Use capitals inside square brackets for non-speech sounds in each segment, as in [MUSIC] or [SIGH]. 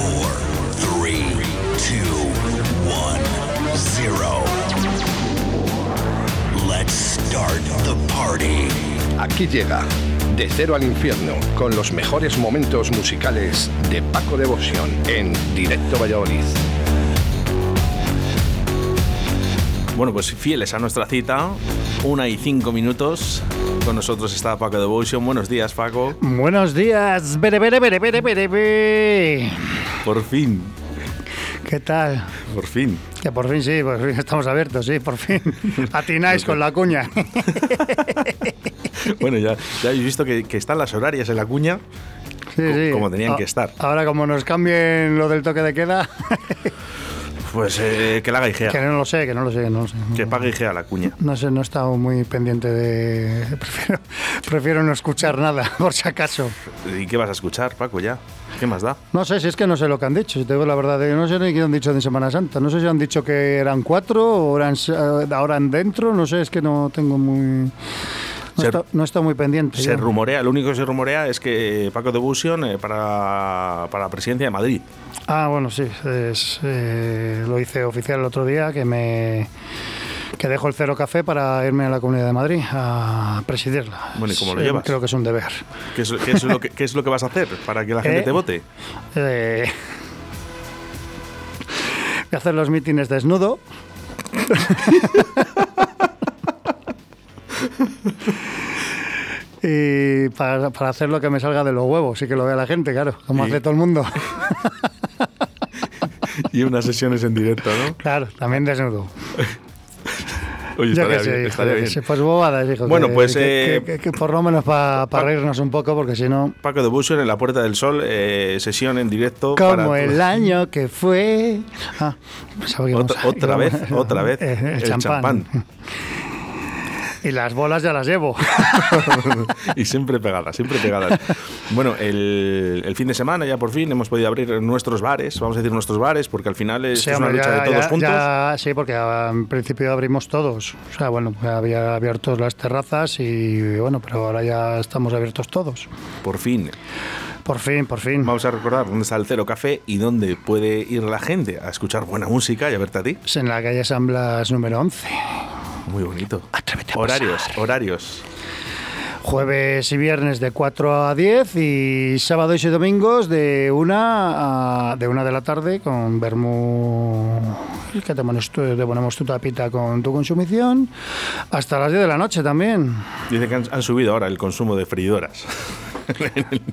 four, three, two, one, zero. Let's start the party. Aquí llega De Cero al Infierno con los mejores momentos musicales de Paco Devoción en Directo Valladolid. Bueno, pues fieles a nuestra cita, una y cinco minutos. Con nosotros está Paco Devotion. Buenos días, Paco. Buenos días, bere, bere, bere, bere, bere, bere. Por fin, ¿Qué tal? por fin. Que por fin sí, por fin estamos abiertos, sí, por fin. [LAUGHS] Atináis con la cuña. [LAUGHS] Bueno, ya, ya habéis visto que, que están las horarias en la cuña. Sí, Co- sí. como tenían A- que estar. Ahora como nos cambien lo del toque de queda, [LAUGHS] Pues eh, que la haga Igea. que no lo sé, que no lo sé, que no lo sé. Que pague Igea la cuña. No sé, no he estado muy pendiente de... [LAUGHS] Prefiero, prefiero no escuchar nada, [LAUGHS] por si acaso. ¿Y qué vas a escuchar, Paco, ya? ¿Qué más da? No sé, si es que no sé lo que han dicho, si te digo la verdad. No sé ni qué han dicho de Semana Santa. No sé si han dicho que eran cuatro o eran, eh, ahora en dentro. No sé, es que no tengo muy... No, Se- está, no está muy pendiente. Se ya. rumorea, lo único que se rumorea es que Paco Devotion eh, para, para la presidencia de Madrid. Ah, bueno, sí. es, eh, lo hice oficial el otro día, que me que dejo el Cero Café para irme a la Comunidad de Madrid a presidirla. Bueno, ¿y cómo lo llevas? Creo que es un deber. ¿Qué es, qué es lo, que, qué es lo que vas a hacer para que la gente [LAUGHS] Eh, te vote? Eh, voy a hacer los mítines desnudo. [LAUGHS] y para, para hacer lo que me salga de los huevos y que lo vea la gente, claro, como Sí. hace todo el mundo. [LAUGHS] Y unas sesiones en directo, ¿no? claro, también desnudo. [LAUGHS] Oye, estaría sé, bien, estaría bien. pues bobadas, hijo. Bueno, que- pues, que, eh, que- que por lo menos para reírnos un poco, porque si no. Paco Devotion en la Puerta del Sol, eh, sesión en directo. Como para el año que fue. Ah, que Otra, vez, otra vez. [LAUGHS] Eh, el, champán. [LAUGHS] Y las bolas ya las llevo. [LAUGHS] y siempre pegadas, siempre pegadas. Bueno, el, el fin de semana ya por fin hemos podido abrir nuestros bares, vamos a decir nuestros bares, porque al final es, Sí, es una hombre, lucha ya- de todos ya- juntos. ya- sí, porque en principio abrimos todos. O sea, bueno, había abiertos las terrazas y bueno, pero ahora ya estamos abiertos todos. Por fin. Por fin, por fin. Vamos a recordar dónde está el Cero Café y dónde puede ir la gente a escuchar buena música y a verte a ti. Es en la calle San Blas número 11. Muy bonito. Atrévete a Horarios, pasar. horarios. Jueves y viernes de 4 a 10 y sábados y domingos de 1 a, de, una de la tarde con Bermú, que te pones tú- te ponemos tu tapita con tu consumición, hasta las 10 de la noche también. Dice que han, han subido ahora el consumo de freidoras.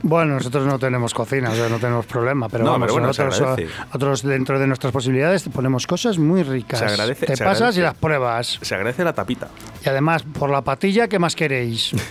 Bueno, nosotros no tenemos cocina, o sea, no tenemos problema, pero No, vamos, pero bueno, se nosotros, nosotros dentro de nuestras posibilidades ponemos cosas muy ricas. Se agradece- Te se pasas agradece. y las pruebas. Se agradece la tapita. Y además, por la patilla, ¿qué más queréis? [LAUGHS]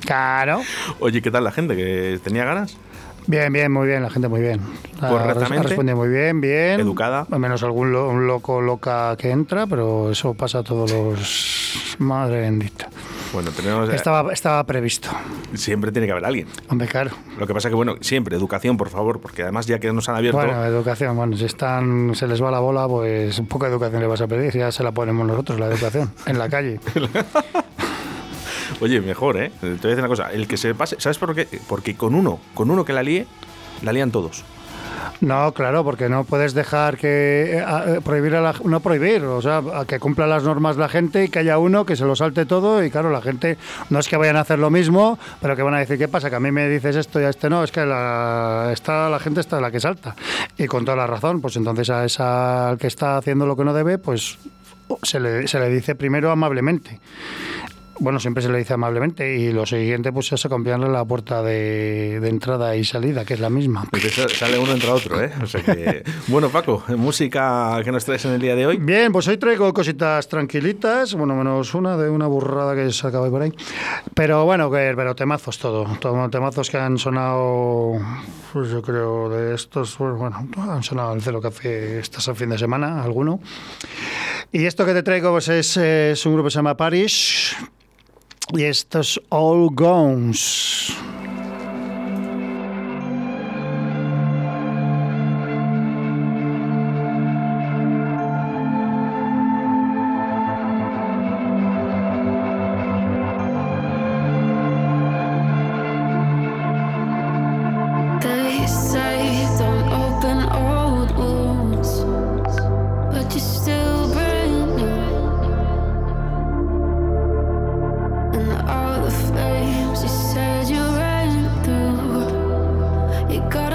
Claro. Oye, ¿qué tal la gente? ¿Que tenía ganas? Bien, bien, muy bien, la gente muy bien. Correctamente. Ha respondido muy bien, bien. Educada. Al menos algún lo- un loco, loca que entra, pero eso pasa a todos los... Madre bendita. Bueno, tenemos. eh, Estaba, estaba previsto. Siempre tiene que haber alguien. Hombre, claro. Lo que pasa que, bueno, siempre, educación, por favor, porque además ya que nos han abierto. Bueno, educación, bueno, si están, se les va la bola, pues un poco de educación le vas a pedir, ya se la ponemos nosotros, la educación, en la calle. [LAUGHS] Oye, mejor, ¿eh? Te voy a decir una cosa. El que se pase. ¿Sabes por qué? Porque con uno, con uno que la líe, la lían todos. No, claro, porque no puedes dejar que eh, eh, prohibir a la, no prohibir, o sea, que cumpla las normas la gente y que haya uno que se lo salte todo y claro, la gente no es que vayan a hacer lo mismo, pero que van a decir, ¿qué pasa? Que a mí me dices esto y a este no, es que la, está, la gente está la que salta. Y con toda la razón, pues entonces a esa al que está haciendo lo que no debe, pues se le, se le dice primero amablemente. Bueno, siempre se le dice amablemente y lo siguiente pues es cambiarle la puerta de, de entrada y salida, que es la misma. Entonces sale uno entra otro, ¿eh? O sea que. [LAUGHS] Bueno, Paco, música que nos traes en el día de hoy. Bien, pues hoy traigo cositas tranquilitas, bueno, menos una de una burrada que se acaba por ahí. Pero bueno, que, pero temazos todo, todo temazos que han sonado, pues yo creo, de estos, pues, bueno, han sonado el celo hace estás a fin de semana, alguno. Y esto que te traigo pues es, es un grupo que se llama Parish y esto es All Gones. It got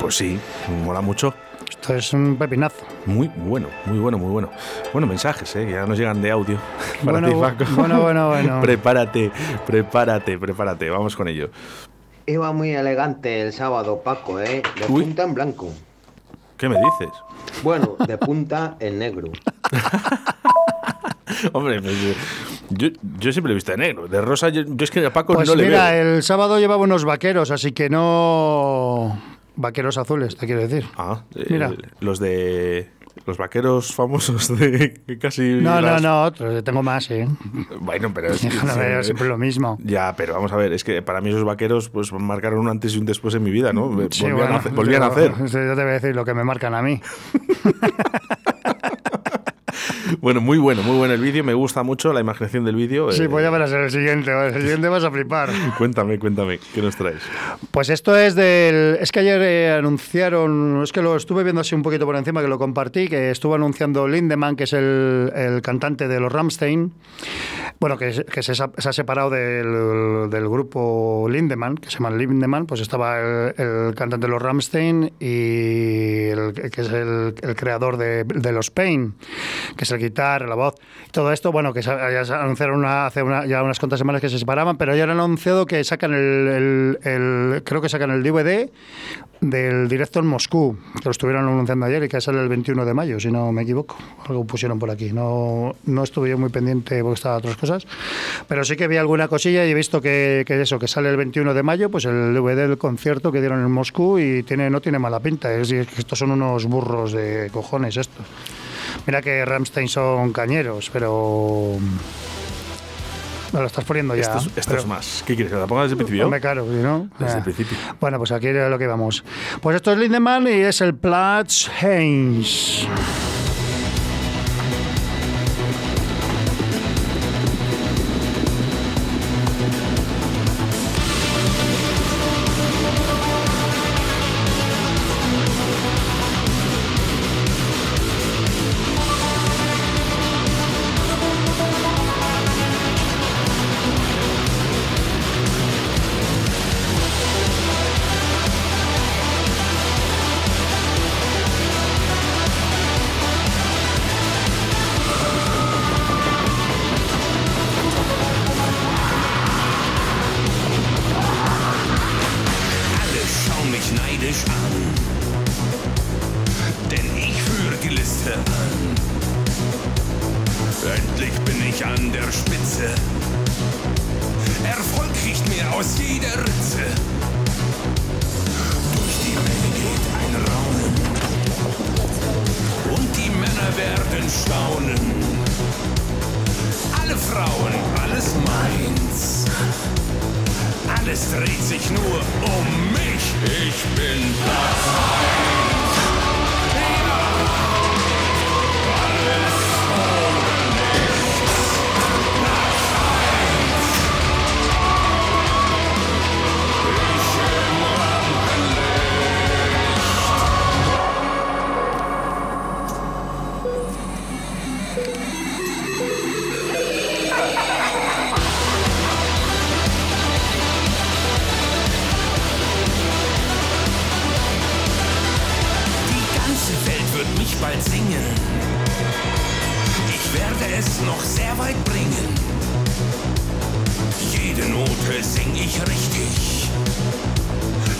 Pues sí, mola mucho. Esto es un pepinazo. Muy bueno, muy bueno, muy bueno. Bueno, mensajes, ¿eh? ya nos llegan de audio. [LAUGHS] bueno, [LAUGHS] bueno, bueno, bueno. prepárate, prepárate, prepárate. Vamos con ello. Iba muy elegante el sábado, Paco, ¿eh? De punta en blanco. ¿Qué me dices? Bueno, de punta en negro. [LAUGHS] Hombre, pues, yo, yo, siempre he visto de negro. De rosa, yo, es que a Paco pues no le veo. Mira, el sábado llevaba unos vaqueros, así que no. Vaqueros azules, te quiero decir. Ah, mira. los de. Los vaqueros famosos [LAUGHS] de casi. No, no, no, otros. Tengo más, ¿eh? Bueno, pero es. [LAUGHS] no, siempre lo mismo. Ya, pero vamos a ver, es que para mí esos vaqueros pues marcaron un antes y un después en mi vida, ¿no? Sí, volvían, bueno, a, volvían a hacer. Yo te voy a decir lo que me marcan a mí. [LAUGHS] [LAUGHS] Bueno, muy bueno, muy bueno el vídeo. Me gusta mucho la imaginación del vídeo. Sí, eh, pues ya verás el siguiente. En el siguiente vas a flipar. [LAUGHS] Cuéntame, cuéntame, ¿qué nos traes? Pues esto es del. Es que ayer eh, anunciaron. Es que lo estuve viendo así un poquito por encima, que lo compartí, que estuvo anunciando Lindemann, que es el, el cantante de los Ramstein. Bueno, que, que se, ha se ha separado del, del grupo Lindemann, que se llama Lindemann. Pues estaba el, el cantante de los Ramstein y el, que es el, el creador de, de los Pain, que es el guitar, la voz. Todo esto, bueno, que ya se anunciaron una- hace una- ya unas cuantas semanas que se separaban, pero ya han anunciado que sacan el, el- el- creo que sacan el DVD del directo en Moscú, que lo estuvieron anunciando ayer y que sale el 21 de mayo, si no me equivoco. Algo pusieron por aquí. No, no estuve yo muy pendiente porque estaba otras cosas, pero sí que vi alguna cosilla y he visto que, que eso, que sale el 21 de mayo, pues el DVD del concierto que dieron en Moscú y tiene, no tiene mala pinta. Es, decir, que estos son unos burros de cojones estos. Mira que Ramstein son cañeros, pero... Me lo estás poniendo ya. Esto es, esto pero- es más. ¿Qué quieres? ¿Que la ponga desde el principio? Claro, si no. Desde eh. el principio. Bueno, pues aquí es lo que vamos. Pues esto es Lindemann y es el Platz Heinz. Note sing ich richtig.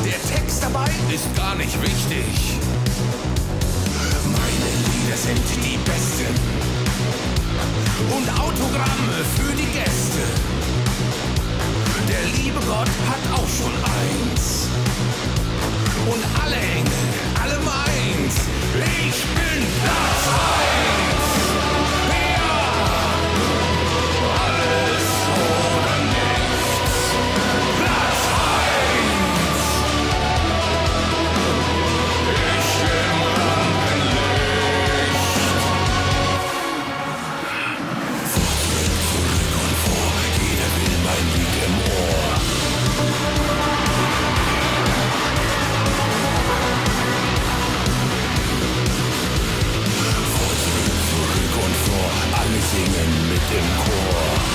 Der Text dabei ist gar nicht wichtig. Meine Lieder sind die besten. Und Autogramme für die Gäste. Der liebe Gott hat auch schon eins und alle Engel, alle meins. Ich bin Platz eins. Victim Core.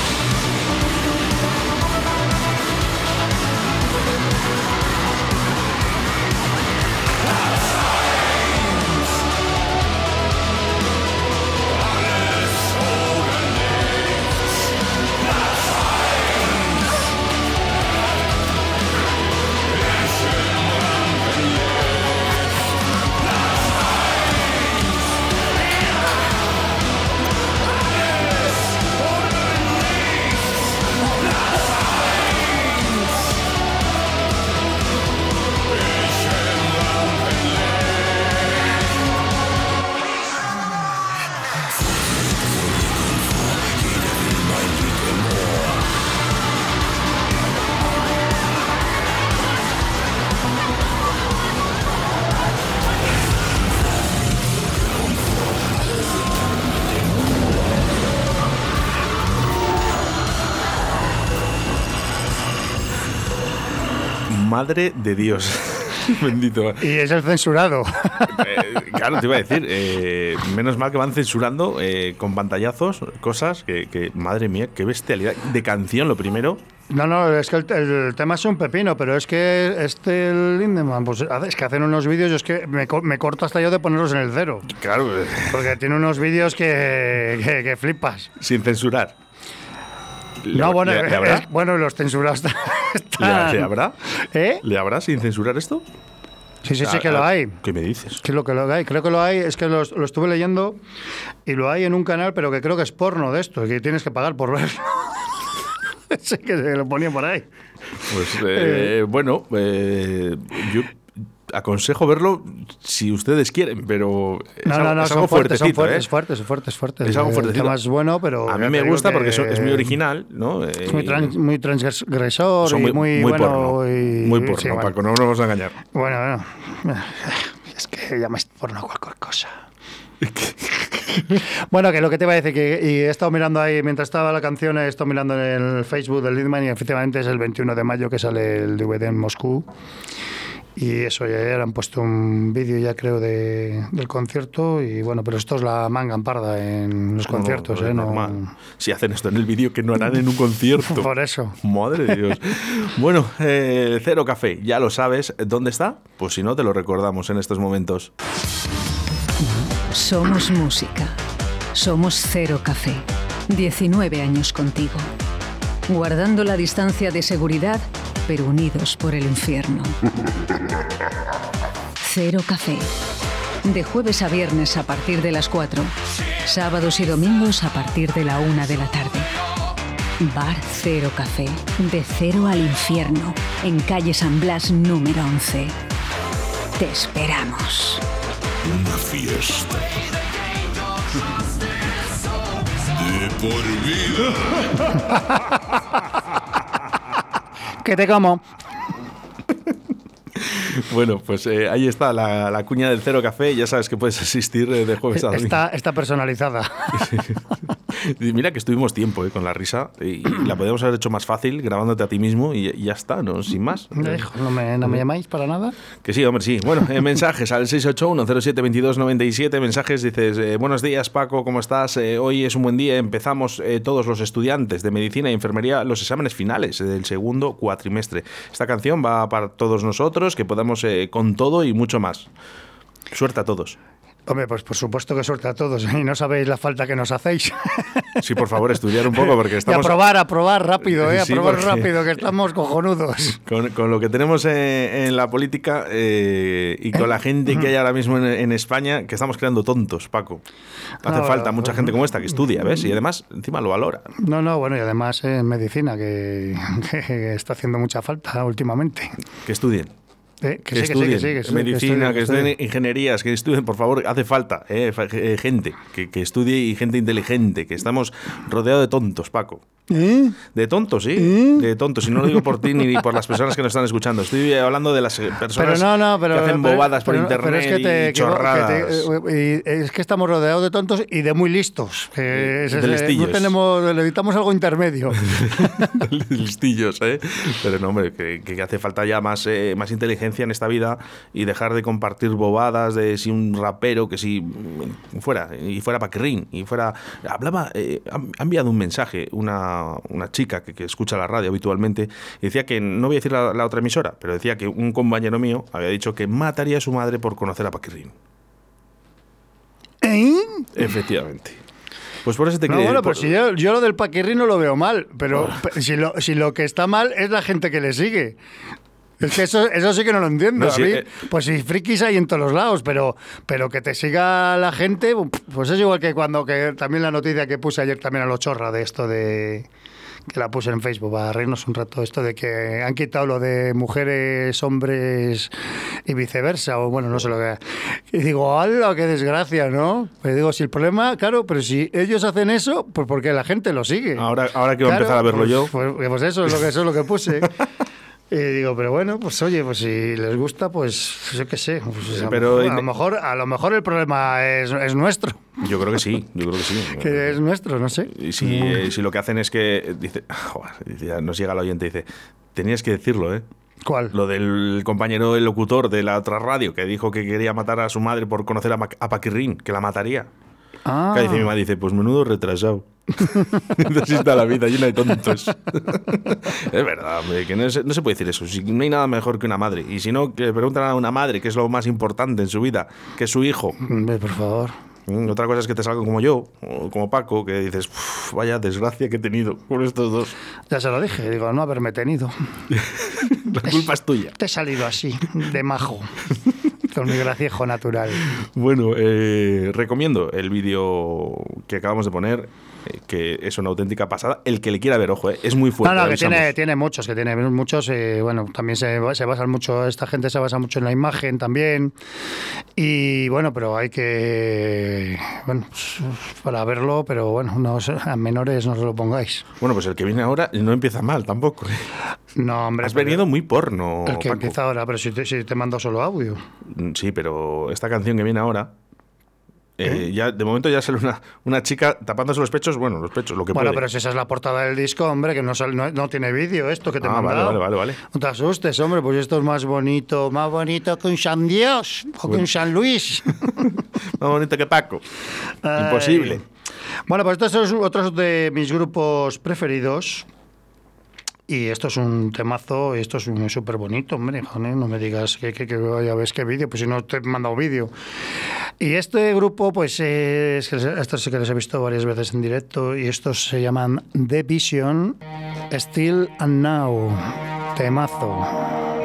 Madre de Dios. [LAUGHS] Bendito. Y es el censurado. Eh, claro, te iba a decir, eh, menos mal que van censurando eh, con pantallazos cosas que, que, madre mía, qué bestialidad. De canción, lo primero. No, no, es que el, el tema es un pepino, pero es que este Lindemann, pues es que hacen unos vídeos, yo es que me, me corto hasta yo de ponerlos en el cero. Claro, Porque tiene unos vídeos que, que, que flipas. sin censurar. ¿Le- No, bueno, ¿le, le habrá? es- bueno, los censurados [LAUGHS] ¿Le, están- le habrá? ¿Eh? ¿Le habrá sin censurar esto? Sí, sí, sí Ah, que lo ah, hay. ¿Qué me dices? Sí, lo que lo hay. Creo que lo hay, es que lo, lo estuve leyendo y lo hay en un canal, pero que creo que es porno de esto, que tienes que pagar por verlo. [LAUGHS] sí, que se lo ponía por ahí. Pues eh, bueno, eh, yo aconsejo verlo si ustedes quieren, pero es No, algo, no, no, es algo son fuertes, son fuertes, ¿eh? fuertes, fuertes, fuertes. Es algo fuertecito. es bueno, pero... A mí me gusta que porque es muy original, ¿no? Eh, Es muy, trans- muy transgresor son y muy, muy bueno. porno. y- muy porno, sí, bueno. Paco, no nos vamos a engañar. Bueno, bueno. [SIGHS] Es que llamas porno cualquier cosa. [LAUGHS] bueno, que lo que te iba a decir, que y he estado mirando ahí, mientras estaba la canción, he estado mirando en el Facebook del Lidman y efectivamente es el 21 de mayo que sale el DVD en Moscú. Y eso, ya han puesto un vídeo ya creo de, del concierto y bueno, pero esto es la manga en parda en los No, no, conciertos, es ¿eh? No- normal. Si hacen esto en el vídeo, que no harán en un concierto. [LAUGHS] Por eso. Madre de Dios. [LAUGHS] Bueno, eh, Cero Café, ya lo sabes. ¿Dónde está? Pues si no, te lo recordamos en estos momentos. Somos música. Somos Cero Café. 19 años contigo. Guardando la distancia de seguridad, pero unidos por el infierno. Cero Café. De jueves a viernes a partir de las 4. Sábados y domingos a partir de la 1 de la tarde. Bar Cero Café. De cero al infierno. En calle San Blas número 11. Te esperamos. Una fiesta. De por vida. [LAUGHS] Que te como. Bueno, pues eh, ahí está la, la cuña del Cero Café. Ya sabes que puedes asistir eh, de jueves a domingo. Está, está personalizada. Y [LAUGHS] [LAUGHS] mira que estuvimos tiempo eh, con la risa y, y la [CLEARS THROAT] podíamos haber hecho más fácil grabándote a ti mismo y, y ya está, ¿no? Sin más. ¿No me, no me llamáis para nada? Que sí, hombre, sí. Bueno, eh, mensajes al 681-07-2297. Mensajes, dices, eh, buenos días Paco, ¿cómo estás? Hoy es un buen día. Empezamos todos los estudiantes de medicina e enfermería los exámenes finales del segundo cuatrimestre. Esta canción va para todos nosotros, que podamos con todo y mucho más. Suerte a todos. Hombre, pues por supuesto que suerte a todos. [LAUGHS] Y no sabéis la falta que nos hacéis. [LAUGHS] Sí, por favor, estudiar un poco porque Y a estamos... probar, a probar rápido, ¿eh? A [LAUGHS] Sí, probar porque- rápido, que estamos cojonudos. Con, con lo que tenemos en la política eh, y con la gente que hay ahora mismo en, en España, que estamos creando tontos, Paco. Hace No, falta mucha gente como esta que estudia, ¿ves? Y además, encima lo valora. No, no, bueno, y además en medicina, que, que está haciendo mucha falta últimamente. Que estudien. Eh, que, Que, sí, que sí, estudien que sí, que medicina, que estudien, estudien. ingenierías, que estudien, por favor, hace falta eh, eh, gente que, que estudie y gente inteligente, que estamos rodeados de tontos, Paco. ¿Eh? De tontos, sí, de tontos. Y no lo digo por ti ni por las personas que nos están escuchando. Estoy hablando de las eh, personas no, no, pero. que hacen pero- bobadas por pero- internet pero es que te y equivo- que chorradas. te- eh, y es que estamos rodeados de tontos y de muy listos. que es- de es- listillos. no tenemos, necesitamos algo intermedio. [LAUGHS] listillos, ¿eh? Pero no, hombre, que, que hace falta ya más, eh, más inteligencia en esta vida y dejar de compartir bobadas de si un rapero, que si mm, fuera, y fuera Paquirrín, y fuera... Hablaba, eh, ha ha enviado un mensaje una, una chica que, que escucha la radio habitualmente y decía que, no voy a decir la, la otra emisora, pero decía que un compañero mío había dicho que mataría a su madre por conocer a Paquirrín. ¿Eh? Efectivamente. Pues por eso te No, bueno, por- pero si yo, yo lo del paquirri no lo veo mal, pero pe- si, lo, si lo que está mal es la gente que le sigue. Es que eso, eso sí que no lo entiendo. No, a sí, mí, eh. pues si frikis hay en todos los lados, pero, pero que te siga la gente, pues es igual que cuando que también la noticia que puse ayer también a lo chorra de esto de que la puse en Facebook para reírnos un rato esto de que han quitado lo de mujeres, hombres y viceversa o bueno, no sé lo que y digo, ¡hala, qué desgracia, ¿no? Pues digo, si el problema, claro, pero si ellos hacen eso, pues porque la gente lo sigue. Ahora, ahora que voy a empezar a verlo pues, yo... Pues, pues eso es lo que eso es lo que puse. [LAUGHS] Y digo, pero bueno, pues oye, pues si les gusta, pues yo qué sé. pues, Pero- a lo mejor, a lo mejor el problema es, es nuestro, Yo creo que sí, yo creo que sí. [LAUGHS] que es nuestro, no sé. Y si, eh, si lo que hacen es que, eh, dice, [LAUGHS] joder, dice, ya nos llega el oyente y dice, tenías que decirlo, ¿eh? ¿Cuál? Lo del compañero el locutor de la otra radio que dijo que quería matar a su madre por conocer a, a Paquirrín, que la mataría. Ah, Que dice mi madre, dice, pues menudo retrasado. [LAUGHS] Así está la vida llena de tontos. [LAUGHS] es verdad, hombre, que no se, no se puede decir eso. Si no hay nada mejor que una madre. Y si no, que le preguntan a una madre qué es lo más importante en su vida, que es su hijo. hombre, por favor. Mm, Otra cosa es que te salgan como yo, o como Paco, que dices, "Uf, vaya desgracia que he tenido con estos dos. Ya se lo dije, digo, no haberme tenido. [LAUGHS] La culpa es tuya. Te he salido así, de majo, [LAUGHS] con mi graciejo natural. Bueno, eh, recomiendo el vídeo que acabamos de poner, que es una auténtica pasada. El que le quiera ver, ojo, eh, es muy fuerte. No, no, que tiene, tiene muchos, que tiene muchos. eh, bueno, también se, se basan mucho, esta gente se basa mucho en la imagen también. Y bueno, pero hay que, bueno, pues, para verlo, pero bueno, no, a menores no se lo pongáis. Bueno, pues el que viene ahora no empieza mal tampoco. ¿eh? No, hombre. Has venido muy porno. El que Paco. empieza ahora, pero si te, si te mando solo audio. Sí, pero esta canción que viene ahora. Eh, ya, de momento ya sale una, una chica tapándose los pechos, bueno, los pechos, lo que Bueno, puede. pero si esa es la portada del disco, hombre, que no, sal- no, no tiene vídeo esto que te he Ah, vale, vale, vale, vale. No te asustes, hombre, pues esto es más bonito, más bonito que un San Dios o que un San Luis. [LAUGHS] Más bonito que Paco. Imposible. Bueno, pues estos son otros de mis grupos preferidos. Y esto es un temazo, esto es súper bonito, hombre, joder, no me digas que, que, que ya ves qué vídeo, pues si no te he mandado vídeo. Y este grupo, pues es que estos sí que les he visto varias veces en directo, y estos se llaman The Vision, Still and Now, temazo.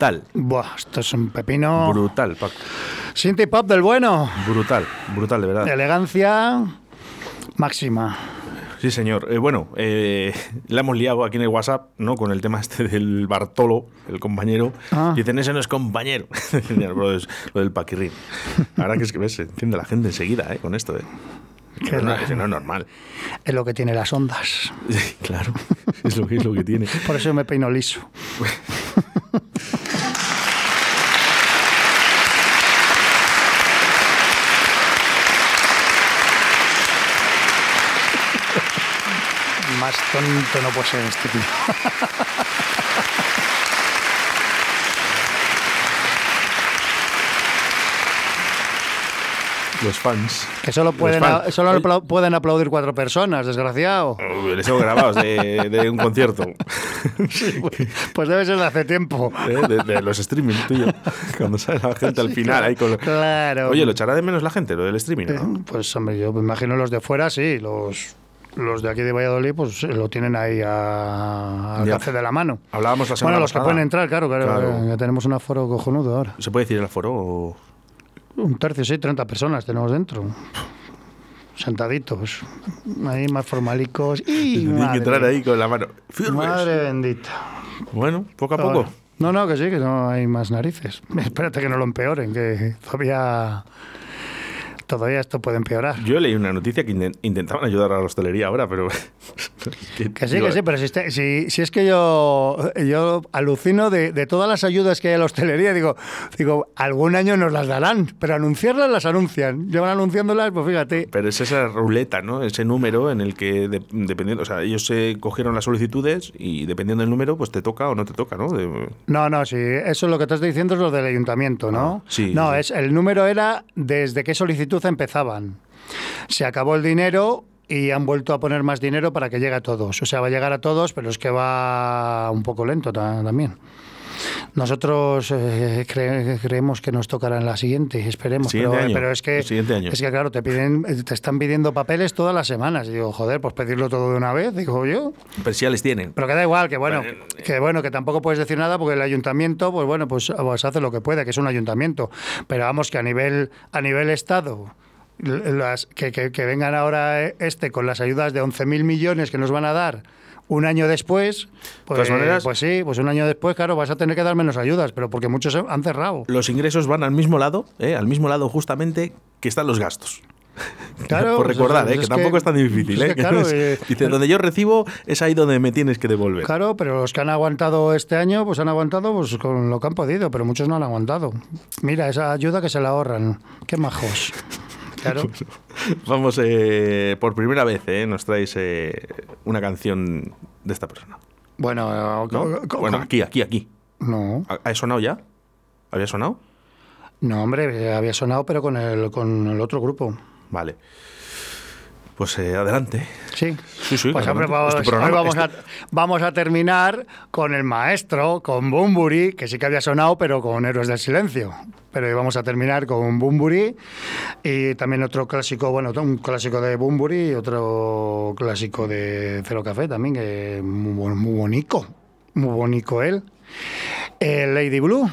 Brutal. Buah, esto es un pepino. Brutal, Paco. Synth pop del bueno. Brutal, brutal, de verdad. Elegancia máxima. Sí, señor. Eh, bueno, eh, [LAUGHS] la hemos liado aquí en el WhatsApp, ¿no? Con el tema este del Bartolo, el compañero. Ah. Dicen, ese no es compañero. [LAUGHS] Bro, es lo del paquirrín. Ahora que es que ves, se enciende la gente enseguida, ¿eh? Con esto, ¿eh? No, no es normal. Es lo que tiene las ondas. [LAUGHS] Sí, claro. Es lo que, es lo que tiene. Por eso me peino liso. [LAUGHS] Más tonto no puede ser este tío. Los fans. Que solo pueden, fans. solo apla- pueden aplaudir cuatro personas, desgraciado. Oh, Les hemos grabados de, de un concierto. [LAUGHS] [LAUGHS] Pues debe ser de hace tiempo. ¿eh? De, de los streaming, tío. [LAUGHS] Cuando sale la gente al Sí, final claro. ahí con... Claro. Oye, lo echará de menos la gente, lo del streaming, ¿no? Eh, Pues hombre, yo me imagino los de fuera, sí, los, los de aquí de Valladolid, pues eh, lo tienen ahí a- al alcance de la mano. Hablábamos la semana Bueno, los que pasada. pueden entrar, claro, claro, Claro. eh, ya tenemos un aforo cojonudo ahora. ¿Se puede decir el aforo? o- Un tercio, sí, 30 personas tenemos dentro. Sentaditos, ahí más formalicos. Y [LAUGHS] Tienen que madre, entrar ahí con la mano. Firmes. madre bendita. Bueno, poco a poco. No, no, que sí, que no hay más narices. [LAUGHS] Espérate que no lo empeoren, que todavía, todavía esto puede empeorar. Yo leí una noticia que inten- intentaban ayudar a la hostelería ahora, pero... [LAUGHS] Que sí, que sí, pero si, este- si, si es que yo, yo alucino de, de todas las ayudas que hay a la hostelería, digo, digo, algún año nos las darán, pero anunciarlas las anuncian. Llevan anunciándolas, pues fíjate. Pero es esa ruleta, ¿no? Ese número en el que, de- dependiendo, o sea, ellos se cogieron las solicitudes y dependiendo del número, pues te toca o no te toca, ¿no? De- No, no, sí, eso es lo que te estoy diciendo es lo del ayuntamiento, ¿no? Ah, sí, No, sí. es el número era desde qué solicitud empezaban. Se acabó el dinero y han vuelto a poner más dinero para que llegue a todos. O sea, va a llegar a todos, pero es que va un poco lento ta- también. Nosotros eh, cre- creemos que nos tocará en la siguiente, esperemos. Pero, año, pero es que el siguiente año. es que claro, te piden, te están pidiendo papeles todas las semanas. Y digo, joder, pues pedirlo todo de una vez, digo yo. Pero si ya les tienen. Pero que da igual, que bueno, Bueno, que bueno, que tampoco puedes decir nada porque el ayuntamiento, pues bueno, pues, pues hace lo que puede, que es un ayuntamiento. Pero vamos que a nivel, a nivel Estado, las, que, que- que vengan ahora eh, este con las ayudas de 11.000 millones que nos van a dar un año después, pues, todas maneras- pues sí, pues un año después, claro, vas a tener que dar menos ayudas, pero porque muchos han cerrado. Los ingresos van al mismo lado, ¿eh? al mismo lado justamente que están los gastos. [LAUGHS] Claro, Por pues, recordar, es ¿eh? que, que- tampoco es tan difícil. ¿eh? que, claro, [LAUGHS] eh, dice, donde yo recibo es ahí donde me tienes que devolver. Claro, pero los que han aguantado este año, pues han aguantado pues, con lo que han podido, pero muchos no han aguantado. Mira, esa ayuda que se la ahorran. Qué majos. Claro. [LAUGHS] Vamos, eh, por primera vez, ¿eh? nos traes eh, una canción de esta persona. Bueno, ¿no? co- co- Bueno, aquí, aquí, aquí. no, ¿Ha sonado ya? ¿Había sonado? no, hombre, eh, había sonado, pero con el, con el otro grupo. Vale. Pues eh, adelante. Sí. Sí, sí, Pues hombre, vamos, Este programa- hoy vamos, este- a, vamos a terminar con el maestro, con Bumburi, que sí que había sonado, pero con Héroes del Silencio. Pero hoy vamos a terminar con Bumburi y también otro clásico, bueno, un clásico de Bumburi y otro clásico de Cero Café también, que es muy, muy bonito, muy bonito él. Eh, Lady Blue.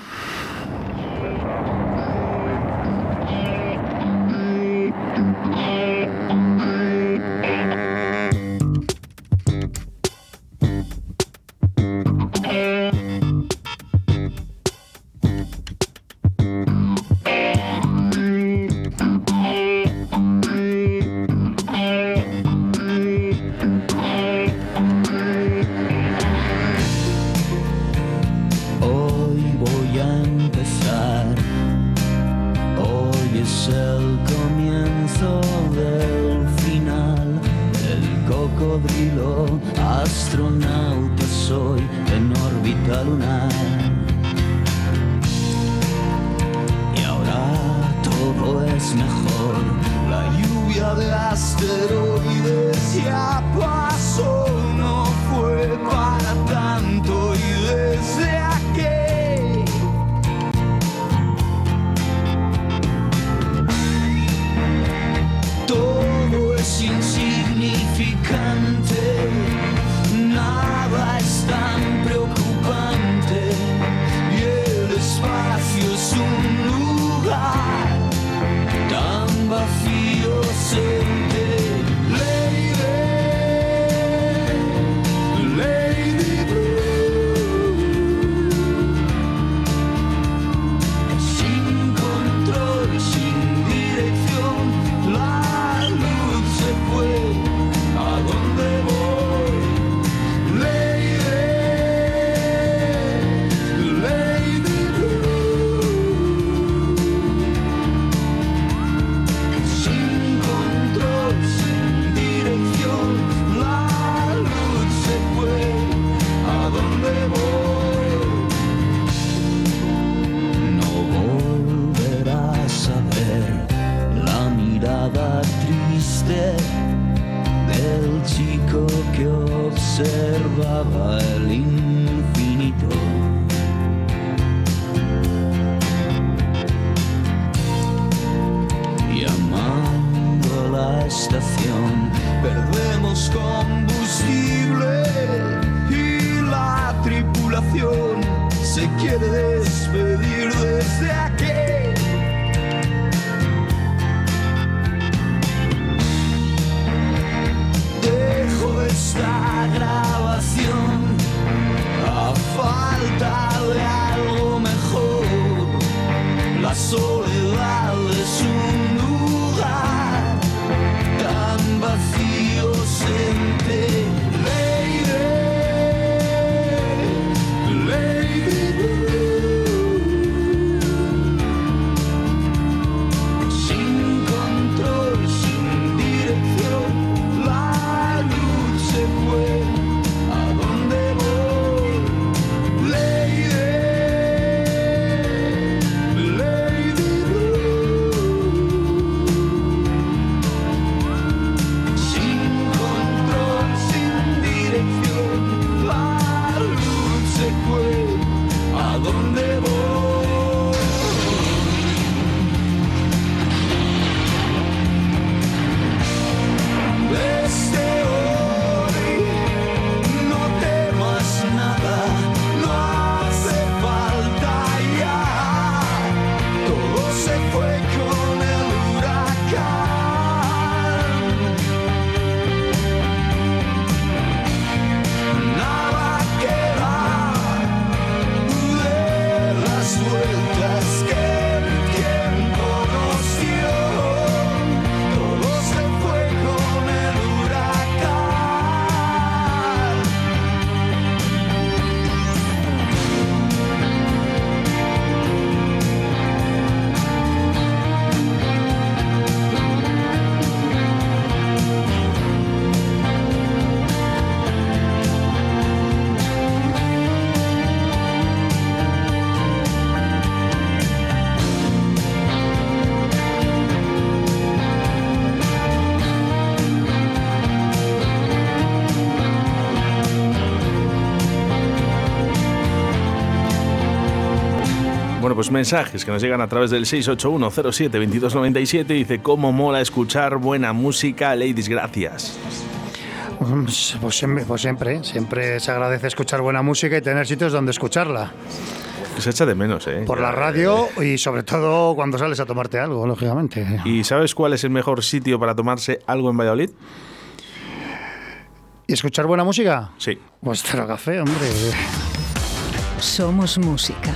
Pues mensajes que nos llegan a través del 681072297 dice cómo mola escuchar buena música, ladies, gracias. Pues, pues siempre, pues siempre, siempre se agradece escuchar buena música y tener sitios donde escucharla. Se echa de menos, ¿eh? Por la radio y sobre todo cuando sales a tomarte algo, lógicamente. ¿Y sabes cuál es el mejor sitio para tomarse algo en Valladolid? ¿Y escuchar buena música? Sí. Pues Café, hombre. Somos música.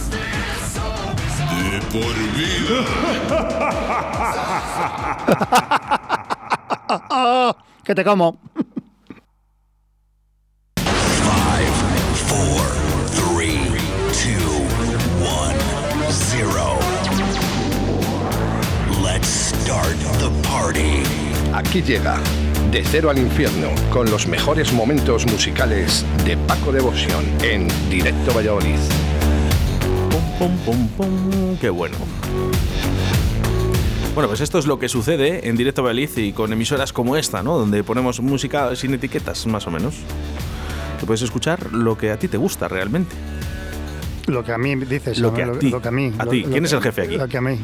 Por vida. [LAUGHS] que te como. Four, three, two, one, zero. Let's start the party. Aquí llega De Cero al Infierno con los mejores momentos musicales de Paco Devoción en Directo Valladolid. Pum, pum, pum. Qué bueno. Bueno, pues esto es lo que sucede en directo Valladolid y con emisoras como esta, ¿no? Donde ponemos música sin etiquetas, más o menos. Que puedes escuchar lo que a ti te gusta realmente. Lo que a mí dices. Lo que a ti. Lo que a mí. A ti. ¿Quién es el jefe aquí? Lo que a mí.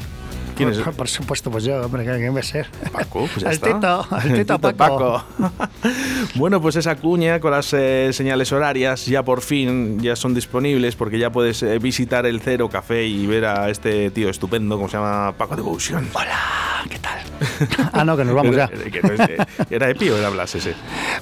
¿Quién es? Por, por supuesto, pues yo, hombre, ¿quién va a ser? Paco, pues ya el. Tito, el Tito Paco. [LAUGHS] bueno, pues esa cuña con las eh, señales horarias ya por fin ya son disponibles porque ya puedes eh, visitar el Cero Café y ver a este tío estupendo, como se llama Paco Devotion. Hola. [LAUGHS] ah, no, que nos vamos ya. Era, que no es de- ¿Era Epi o era Blas ese?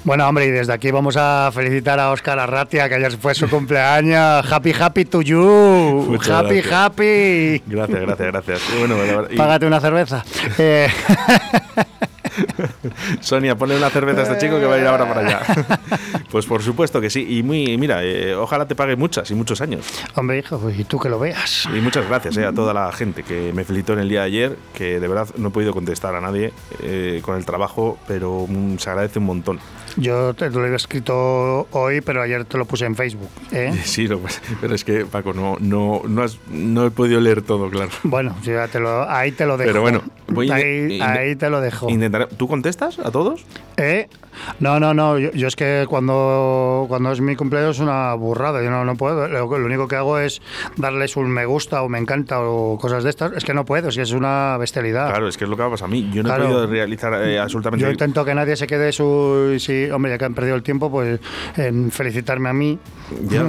Bueno, hombre, y desde aquí vamos a felicitar a Óscar Arratia, que ayer fue su cumpleaños. Happy, happy to you. Muchas happy, gracias. happy. Gracias, gracias, gracias. Bueno, y- Págate una cerveza. Eh, [LAUGHS] [LAUGHS] Sonia, ponle una cerveza a este chico que va a ir ahora para allá. [LAUGHS] pues por supuesto que sí. Y muy, mira, eh, ojalá te pague muchas y muchos años. hombre, hijo, y tú que lo veas. Y muchas gracias eh, a toda la gente que me felicitó en el día de ayer, que de verdad no he podido contestar a nadie eh, con el trabajo, pero mm, se agradece un montón. Yo te lo he escrito hoy, pero ayer te lo puse en Facebook. ¿eh? [LAUGHS] Sí, lo- pero es que Paco, no, no, no, has- no he podido leer todo, claro. Bueno, ya te lo, ahí te lo dejo. Pero bueno, voy ahí, te lo dejo. Intentaré. ¿Tú contestas a todos? ¿Eh? No, no, no. Yo, yo es que cuando, cuando es mi cumpleaños es una burrada. Yo no, no puedo. Lo, lo único que hago es darles un me gusta o me encanta o cosas de estas. Es que no puedo, es que es una bestialidad. Claro, es que es lo que pasa a mí. Yo no Claro. he podido realizar eh, absolutamente Yo intento que nadie se quede su. Y hombre, ya que han perdido el tiempo, pues en felicitarme a mí. Ya,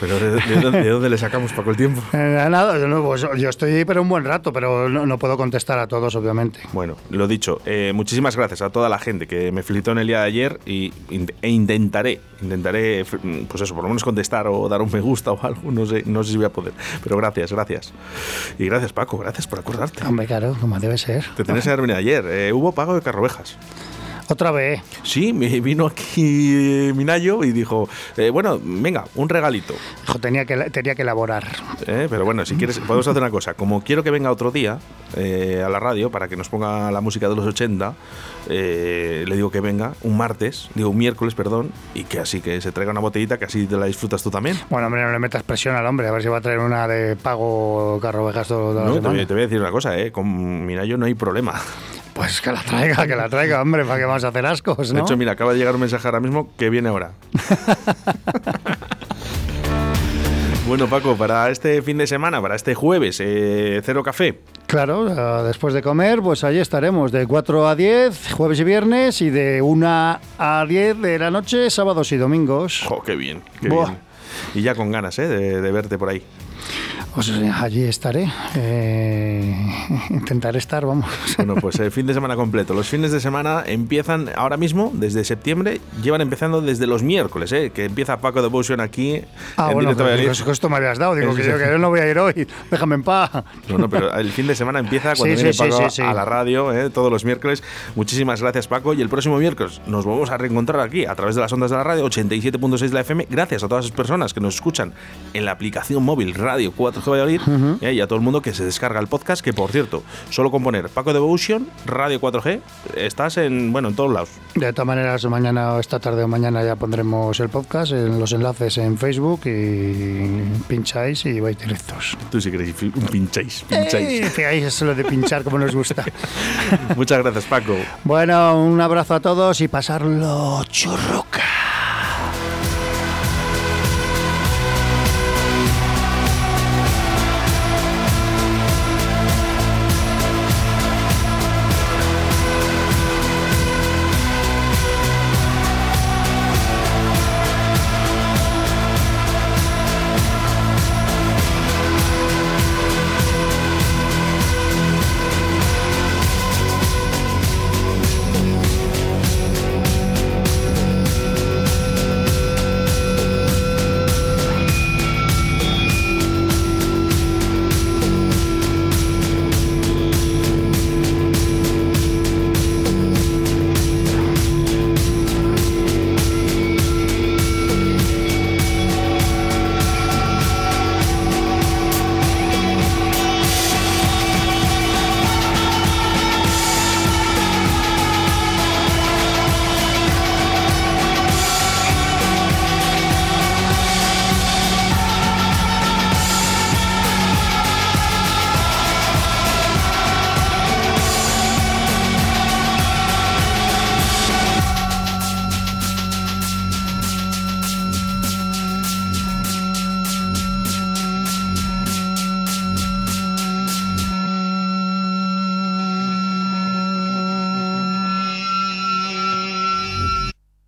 pero ¿de, de dónde, de dónde le sacamos Paco el tiempo? [LAUGHS] Eh, nada, yo, no, pues, yo estoy ahí, pero un buen rato, pero no, no puedo contestar a todos, obviamente. Bueno, lo dicho, eh, muchísimas gracias a toda la gente que me felicitó en el día de ayer y, e intentaré, intentaré, pues eso, por lo menos contestar o dar un me gusta o algo, no sé, no sé si voy a poder, pero gracias, gracias. Y gracias Paco, gracias por acordarte. Hombre, claro, como debe ser. Te tenés que haber venido ayer, eh, hubo pago de carrovejas. Otra vez. Sí, me vino aquí eh, Minayo y dijo, eh, bueno, venga, un regalito. Tenía que, tenía que elaborar. Eh, pero bueno, si quieres, podemos hacer una cosa. Como quiero que venga otro día eh, a la radio para que nos ponga la música de los 80, eh, le digo que venga un martes, digo un miércoles, perdón, y que así que se traiga una botellita que así te la disfrutas tú también. Bueno, hombre, no le metas presión al hombre, a ver si va a traer una de pago carrovejas todo, toda la No, te, voy, te voy a decir una cosa, eh, con Minayo no hay problema. Pues que la traiga, que la traiga, hombre, para que vamos a hacer ascos, De ¿no? hecho, mira, acaba de llegar un mensaje ahora mismo que viene ahora. [LAUGHS] bueno, Paco, para este fin de semana, para este jueves, eh, cero café. Claro, después de comer, pues allí estaremos, de 4 a 10, jueves y viernes, y de 1 a 10 de la noche, sábados y domingos. Jo, qué bien, qué Buah. bien. Y ya con ganas, eh, de, de verte por ahí. Pues eh, allí estaré. eh, [LAUGHS] intentaré estar, vamos. Bueno, pues el [LAUGHS] fin de semana completo. Los fines de semana empiezan ahora mismo, desde septiembre, llevan empezando desde los miércoles, ¿eh? que empieza Paco Devotion aquí Ah, en bueno, pero digo, esto me habías dado. Digo que yo, que yo no voy a ir hoy. [LAUGHS] Déjame en paz. No, no, pero el fin de semana empieza cuando Sí, viene sí, Paco sí, a- la radio, ¿eh? todos los miércoles. Muchísimas gracias, Paco. Y el próximo miércoles nos vamos a reencontrar aquí a través de las ondas de la radio, 87.6 de la FM. Gracias a todas las personas que nos escuchan en la aplicación móvil Radio 4G Valladolid ¿eh? y a todo el mundo que se descarga el podcast. Que por cierto, solo con poner Paco Devotion, Radio 4G, estás en, bueno, en todos lados. De todas maneras, mañana o esta tarde o mañana ya pondremos el podcast en los enlaces en Facebook y pincháis y vais directos. Tú sí queréis pincháis, pincháis. Eh, es lo de pinchar como nos gusta. [LAUGHS] Muchas gracias, Paco. Bueno, un abrazo a todos y pasarlo churruca.